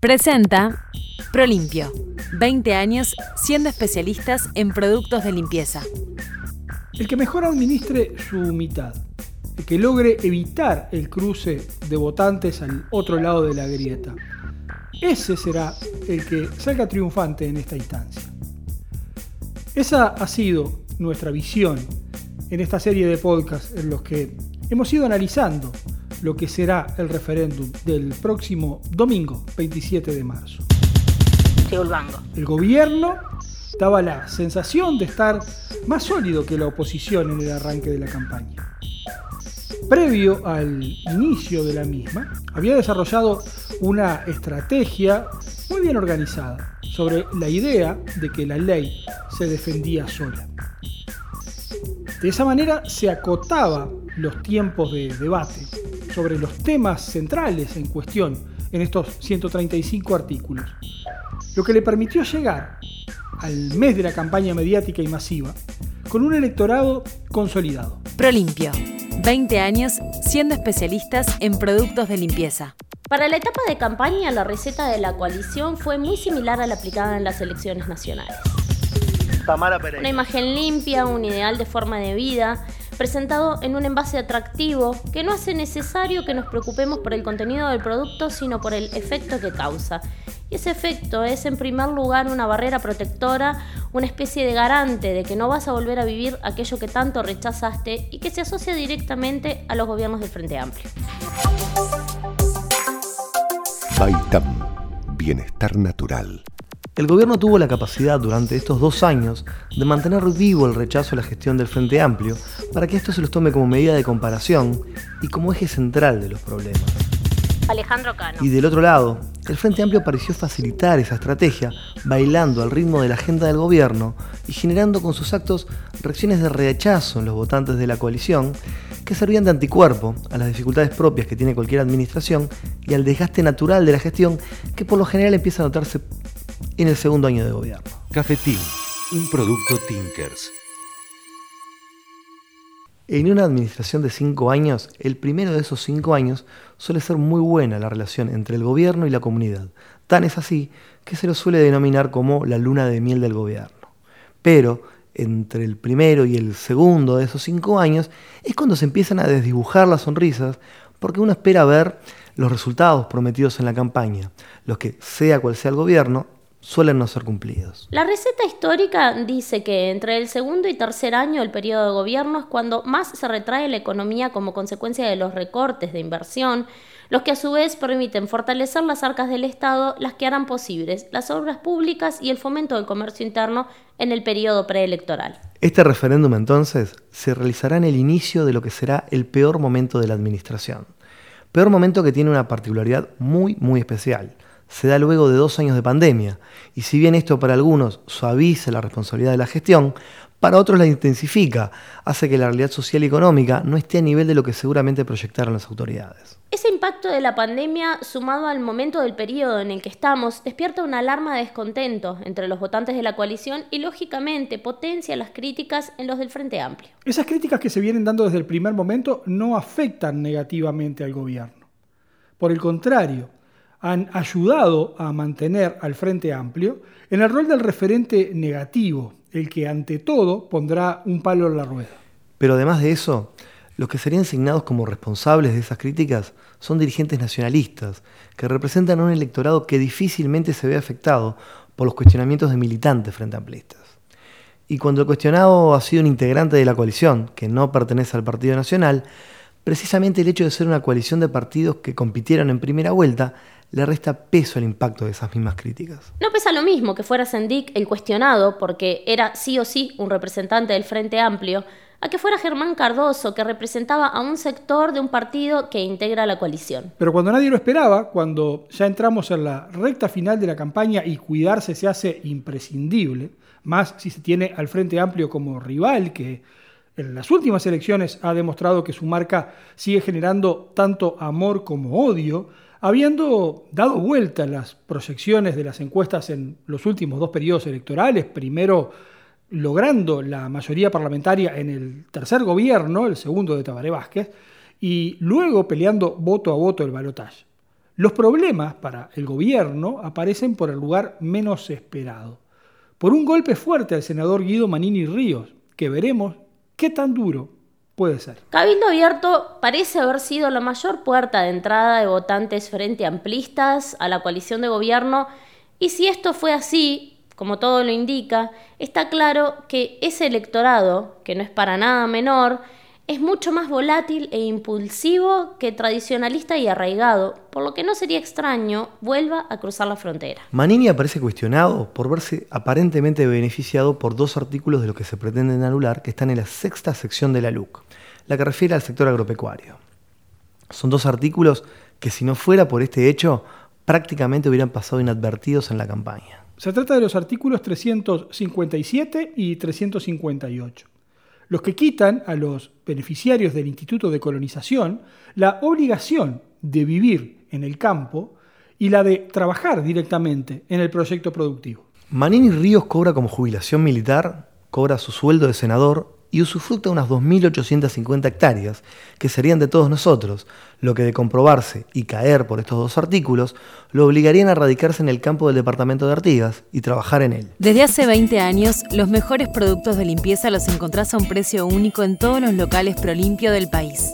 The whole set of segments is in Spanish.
Presenta Prolimpio. 20 años siendo especialistas en productos de limpieza. El que mejor administre su mitad. El que logre evitar el cruce de votantes al otro lado de la grieta. Ese será el que salga triunfante en esta instancia. Esa ha sido nuestra visión en esta serie de podcasts en los que hemos ido analizando lo que será el referéndum del próximo domingo 27 de marzo. El gobierno daba la sensación de estar más sólido que la oposición en el arranque de la campaña. Previo al inicio de la misma, había desarrollado una estrategia muy bien organizada sobre la idea de que la ley se defendía sola. De esa manera se acotaba los tiempos de debate sobre los temas centrales en cuestión en estos 135 artículos, lo que le permitió llegar al mes de la campaña mediática y masiva con un electorado consolidado. Prolimpio, 20 años siendo especialistas en productos de limpieza. Para la etapa de campaña, la receta de la coalición fue muy similar a la aplicada en las elecciones nacionales. Una imagen limpia, un ideal de forma de vida, presentado en un envase atractivo que no hace necesario que nos preocupemos por el contenido del producto, sino por el efecto que causa. Y ese efecto es en primer lugar una barrera protectora, una especie de garante de que no vas a volver a vivir aquello que tanto rechazaste y que se asocia directamente a los gobiernos del Frente Amplio. Baitam, bienestar natural. El gobierno tuvo la capacidad durante estos dos años de mantener vivo el rechazo a la gestión del Frente Amplio para que esto se los tome como medida de comparación y como eje central de los problemas. Alejandro Cano. Y del otro lado, el Frente Amplio pareció facilitar esa estrategia bailando al ritmo de la agenda del gobierno y generando con sus actos reacciones de rechazo en los votantes de la coalición que servían de anticuerpo a las dificultades propias que tiene cualquier administración y al desgaste natural de la gestión que por lo general empieza a notarse en el segundo año de gobierno. Cafetín, un producto Tinkers. En una administración de cinco años, el primero de esos cinco años suele ser muy buena la relación entre el gobierno y la comunidad. Tan es así que se lo suele denominar como la luna de miel del gobierno. Pero entre el primero y el segundo de esos cinco años es cuando se empiezan a desdibujar las sonrisas porque uno espera ver los resultados prometidos en la campaña, los que, sea cual sea el gobierno, suelen no ser cumplidos. La receta histórica dice que entre el segundo y tercer año del periodo de gobierno es cuando más se retrae la economía como consecuencia de los recortes de inversión, los que a su vez permiten fortalecer las arcas del Estado, las que harán posibles las obras públicas y el fomento del comercio interno en el periodo preelectoral. Este referéndum entonces se realizará en el inicio de lo que será el peor momento de la administración. Peor momento que tiene una particularidad muy, muy especial se da luego de dos años de pandemia, y si bien esto para algunos suaviza la responsabilidad de la gestión, para otros la intensifica, hace que la realidad social y económica no esté a nivel de lo que seguramente proyectaron las autoridades. Ese impacto de la pandemia, sumado al momento del periodo en el que estamos, despierta una alarma de descontento entre los votantes de la coalición y, lógicamente, potencia las críticas en los del Frente Amplio. Esas críticas que se vienen dando desde el primer momento no afectan negativamente al gobierno. Por el contrario, han ayudado a mantener al Frente Amplio en el rol del referente negativo, el que ante todo pondrá un palo en la rueda. Pero además de eso, los que serían asignados como responsables de esas críticas son dirigentes nacionalistas, que representan a un electorado que difícilmente se ve afectado por los cuestionamientos de militantes frente amplistas. Y cuando el cuestionado ha sido un integrante de la coalición, que no pertenece al Partido Nacional, precisamente el hecho de ser una coalición de partidos que compitieron en primera vuelta le resta peso al impacto de esas mismas críticas. No pesa lo mismo que fuera Sendik el cuestionado, porque era sí o sí un representante del Frente Amplio, a que fuera Germán Cardoso, que representaba a un sector de un partido que integra la coalición. Pero cuando nadie lo esperaba, cuando ya entramos en la recta final de la campaña y cuidarse se hace imprescindible, más si se tiene al Frente Amplio como rival, que en las últimas elecciones ha demostrado que su marca sigue generando tanto amor como odio, Habiendo dado vuelta las proyecciones de las encuestas en los últimos dos periodos electorales, primero logrando la mayoría parlamentaria en el tercer gobierno, el segundo de Tabaré Vázquez, y luego peleando voto a voto el balotaje. Los problemas para el gobierno aparecen por el lugar menos esperado, por un golpe fuerte al senador Guido Manini Ríos, que veremos qué tan duro puede ser. Cabildo Abierto parece haber sido la mayor puerta de entrada de votantes frente a amplistas a la coalición de gobierno, y si esto fue así, como todo lo indica, está claro que ese electorado, que no es para nada menor, es mucho más volátil e impulsivo que tradicionalista y arraigado, por lo que no sería extraño vuelva a cruzar la frontera. Manini aparece cuestionado por verse aparentemente beneficiado por dos artículos de lo que se pretenden anular que están en la sexta sección de la LUC, la que refiere al sector agropecuario. Son dos artículos que si no fuera por este hecho, prácticamente hubieran pasado inadvertidos en la campaña. Se trata de los artículos 357 y 358 los que quitan a los beneficiarios del Instituto de Colonización la obligación de vivir en el campo y la de trabajar directamente en el proyecto productivo. Manini Ríos cobra como jubilación militar, cobra su sueldo de senador y usufructa unas 2.850 hectáreas, que serían de todos nosotros, lo que de comprobarse y caer por estos dos artículos, lo obligarían a radicarse en el campo del departamento de Artigas y trabajar en él. Desde hace 20 años, los mejores productos de limpieza los encontrás a un precio único en todos los locales Prolimpio del país.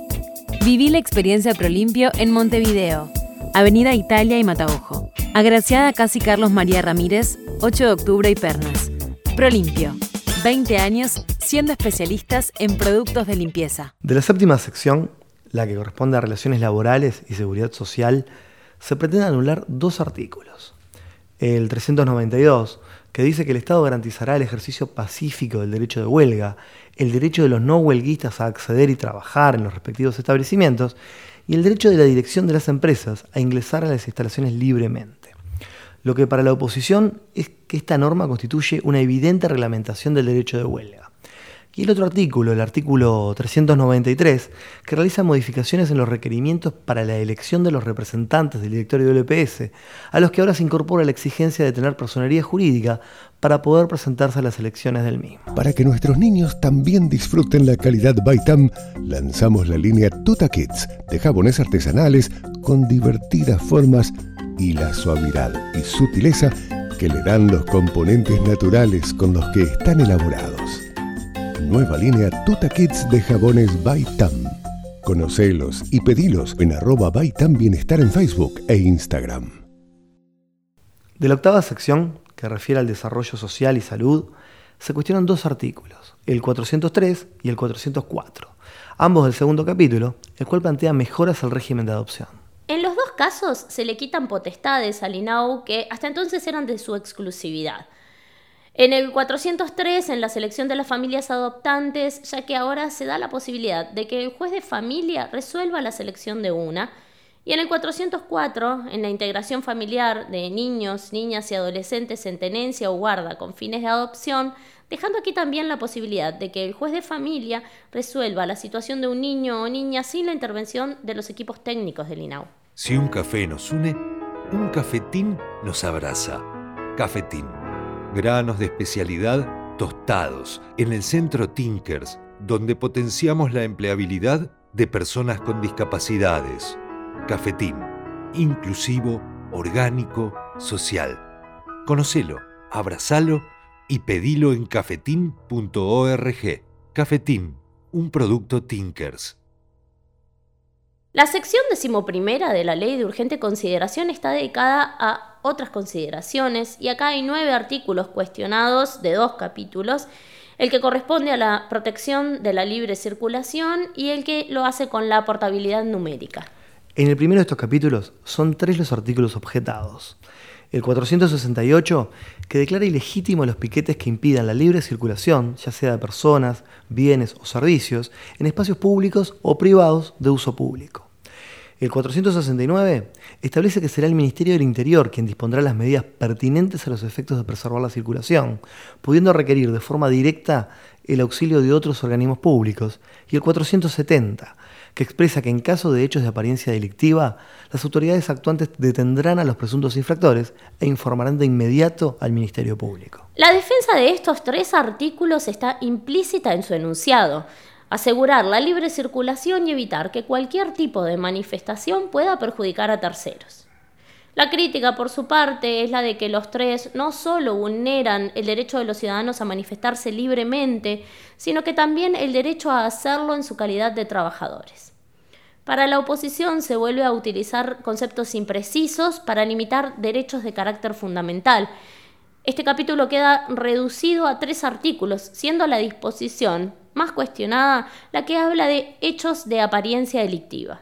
Viví la experiencia Prolimpio en Montevideo, Avenida Italia y Mataojo. Agraciada Casi Carlos María Ramírez, 8 de octubre y Pernas. Prolimpio. 20 años siendo especialistas en productos de limpieza. De la séptima sección, la que corresponde a relaciones laborales y seguridad social, se pretende anular dos artículos. El 392, que dice que el Estado garantizará el ejercicio pacífico del derecho de huelga, el derecho de los no huelguistas a acceder y trabajar en los respectivos establecimientos, y el derecho de la dirección de las empresas a ingresar a las instalaciones libremente. Lo que para la oposición es que esta norma constituye una evidente reglamentación del derecho de huelga. Y el otro artículo, el artículo 393, que realiza modificaciones en los requerimientos para la elección de los representantes del directorio del EPS, a los que ahora se incorpora la exigencia de tener personería jurídica para poder presentarse a las elecciones del mismo. Para que nuestros niños también disfruten la calidad Baitam, lanzamos la línea Tuta Kids de jabones artesanales con divertidas formas y la suavidad y sutileza que le dan los componentes naturales con los que están elaborados. Nueva línea Tuta Kids de jabones Baitam. Conocelos y pedilos en arroba Baitam Bienestar en Facebook e Instagram. De la octava sección, que refiere al desarrollo social y salud, se cuestionan dos artículos, el 403 y el 404, ambos del segundo capítulo, el cual plantea mejoras al régimen de adopción. En los dos casos se le quitan potestades al INAU que hasta entonces eran de su exclusividad. En el 403, en la selección de las familias adoptantes, ya que ahora se da la posibilidad de que el juez de familia resuelva la selección de una, y en el 404, en la integración familiar de niños, niñas y adolescentes en tenencia o guarda con fines de adopción, dejando aquí también la posibilidad de que el juez de familia resuelva la situación de un niño o niña sin la intervención de los equipos técnicos del INAU. Si un café nos une, un cafetín nos abraza. Cafetín. Granos de especialidad tostados en el centro Tinkers, donde potenciamos la empleabilidad de personas con discapacidades. Cafetín. Inclusivo, orgánico, social. Conocelo, abrazalo y pedilo en cafetín.org. Cafetín, un producto Tinkers. La sección decimoprimera de la ley de urgente consideración está dedicada a otras consideraciones y acá hay nueve artículos cuestionados de dos capítulos, el que corresponde a la protección de la libre circulación y el que lo hace con la portabilidad numérica. En el primero de estos capítulos son tres los artículos objetados el 468, que declara ilegítimo los piquetes que impidan la libre circulación, ya sea de personas, bienes o servicios, en espacios públicos o privados de uso público. El 469 establece que será el Ministerio del Interior quien dispondrá las medidas pertinentes a los efectos de preservar la circulación, pudiendo requerir de forma directa el auxilio de otros organismos públicos. Y el 470 que expresa que en caso de hechos de apariencia delictiva, las autoridades actuantes detendrán a los presuntos infractores e informarán de inmediato al Ministerio Público. La defensa de estos tres artículos está implícita en su enunciado. Asegurar la libre circulación y evitar que cualquier tipo de manifestación pueda perjudicar a terceros. La crítica, por su parte, es la de que los tres no solo vulneran el derecho de los ciudadanos a manifestarse libremente, sino que también el derecho a hacerlo en su calidad de trabajadores. Para la oposición se vuelve a utilizar conceptos imprecisos para limitar derechos de carácter fundamental. Este capítulo queda reducido a tres artículos, siendo la disposición más cuestionada la que habla de hechos de apariencia delictiva.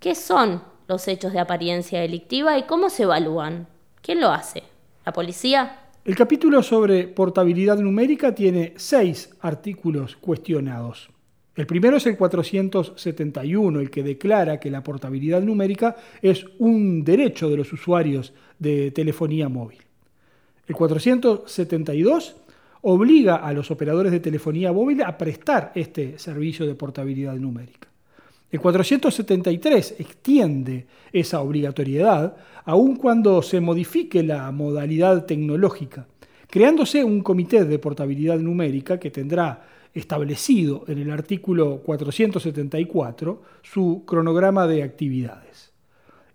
¿Qué son los hechos de apariencia delictiva y cómo se evalúan. ¿Quién lo hace? ¿La policía? El capítulo sobre portabilidad numérica tiene seis artículos cuestionados. El primero es el 471, el que declara que la portabilidad numérica es un derecho de los usuarios de telefonía móvil. El 472 obliga a los operadores de telefonía móvil a prestar este servicio de portabilidad numérica. El 473 extiende esa obligatoriedad aun cuando se modifique la modalidad tecnológica, creándose un comité de portabilidad numérica que tendrá establecido en el artículo 474 su cronograma de actividades.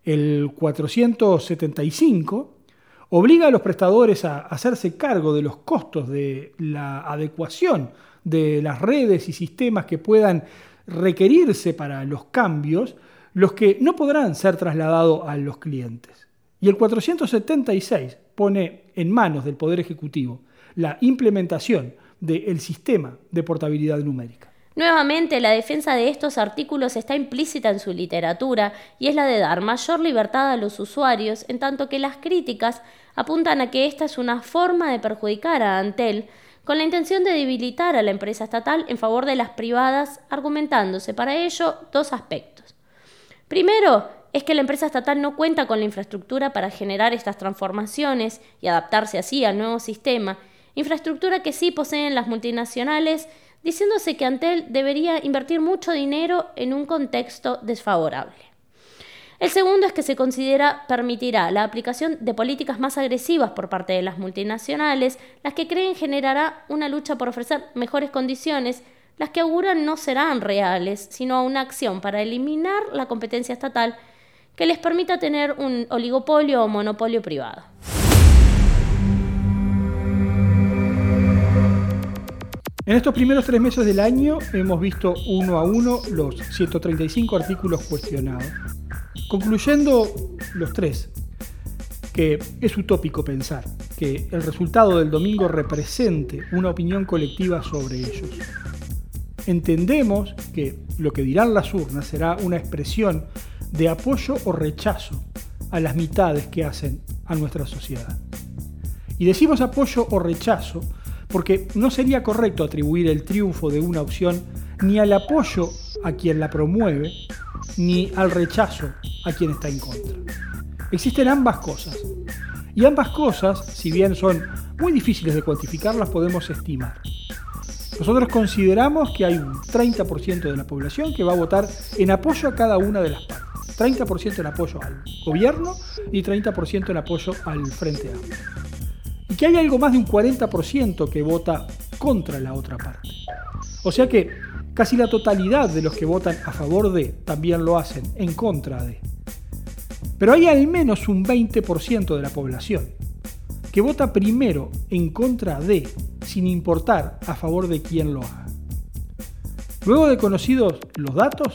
El 475 obliga a los prestadores a hacerse cargo de los costos de la adecuación de las redes y sistemas que puedan requerirse para los cambios los que no podrán ser trasladados a los clientes. Y el 476 pone en manos del Poder Ejecutivo la implementación del sistema de portabilidad numérica. Nuevamente, la defensa de estos artículos está implícita en su literatura y es la de dar mayor libertad a los usuarios, en tanto que las críticas apuntan a que esta es una forma de perjudicar a Antel con la intención de debilitar a la empresa estatal en favor de las privadas, argumentándose para ello dos aspectos. Primero, es que la empresa estatal no cuenta con la infraestructura para generar estas transformaciones y adaptarse así al nuevo sistema, infraestructura que sí poseen las multinacionales, diciéndose que Antel debería invertir mucho dinero en un contexto desfavorable. El segundo es que se considera permitirá la aplicación de políticas más agresivas por parte de las multinacionales, las que creen generará una lucha por ofrecer mejores condiciones, las que auguran no serán reales, sino una acción para eliminar la competencia estatal que les permita tener un oligopolio o monopolio privado. En estos primeros tres meses del año hemos visto uno a uno los 135 artículos cuestionados. Concluyendo los tres, que es utópico pensar que el resultado del domingo represente una opinión colectiva sobre ellos. Entendemos que lo que dirán las urnas será una expresión de apoyo o rechazo a las mitades que hacen a nuestra sociedad. Y decimos apoyo o rechazo porque no sería correcto atribuir el triunfo de una opción ni al apoyo a quien la promueve, ni al rechazo a quien está en contra. Existen ambas cosas. Y ambas cosas, si bien son muy difíciles de cuantificar, las podemos estimar. Nosotros consideramos que hay un 30% de la población que va a votar en apoyo a cada una de las partes. 30% en apoyo al gobierno y 30% en apoyo al Frente Amplio. Que hay algo más de un 40% que vota contra la otra parte. O sea que Casi la totalidad de los que votan a favor de también lo hacen en contra de. Pero hay al menos un 20% de la población que vota primero en contra de, sin importar a favor de quién lo haga. Luego de conocidos los datos,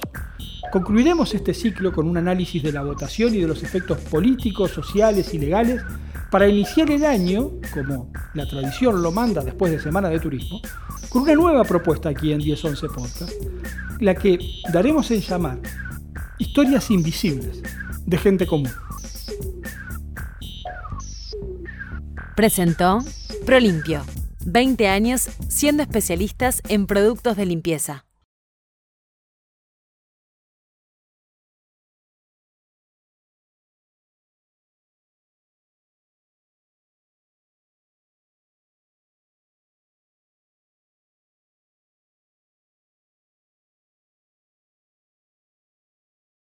concluiremos este ciclo con un análisis de la votación y de los efectos políticos, sociales y legales para iniciar el año, como la tradición lo manda después de Semana de Turismo, con una nueva propuesta aquí en 1011 Podcast, la que daremos en llamar Historias Invisibles de Gente Común. Presentó Prolimpio, 20 años siendo especialistas en productos de limpieza.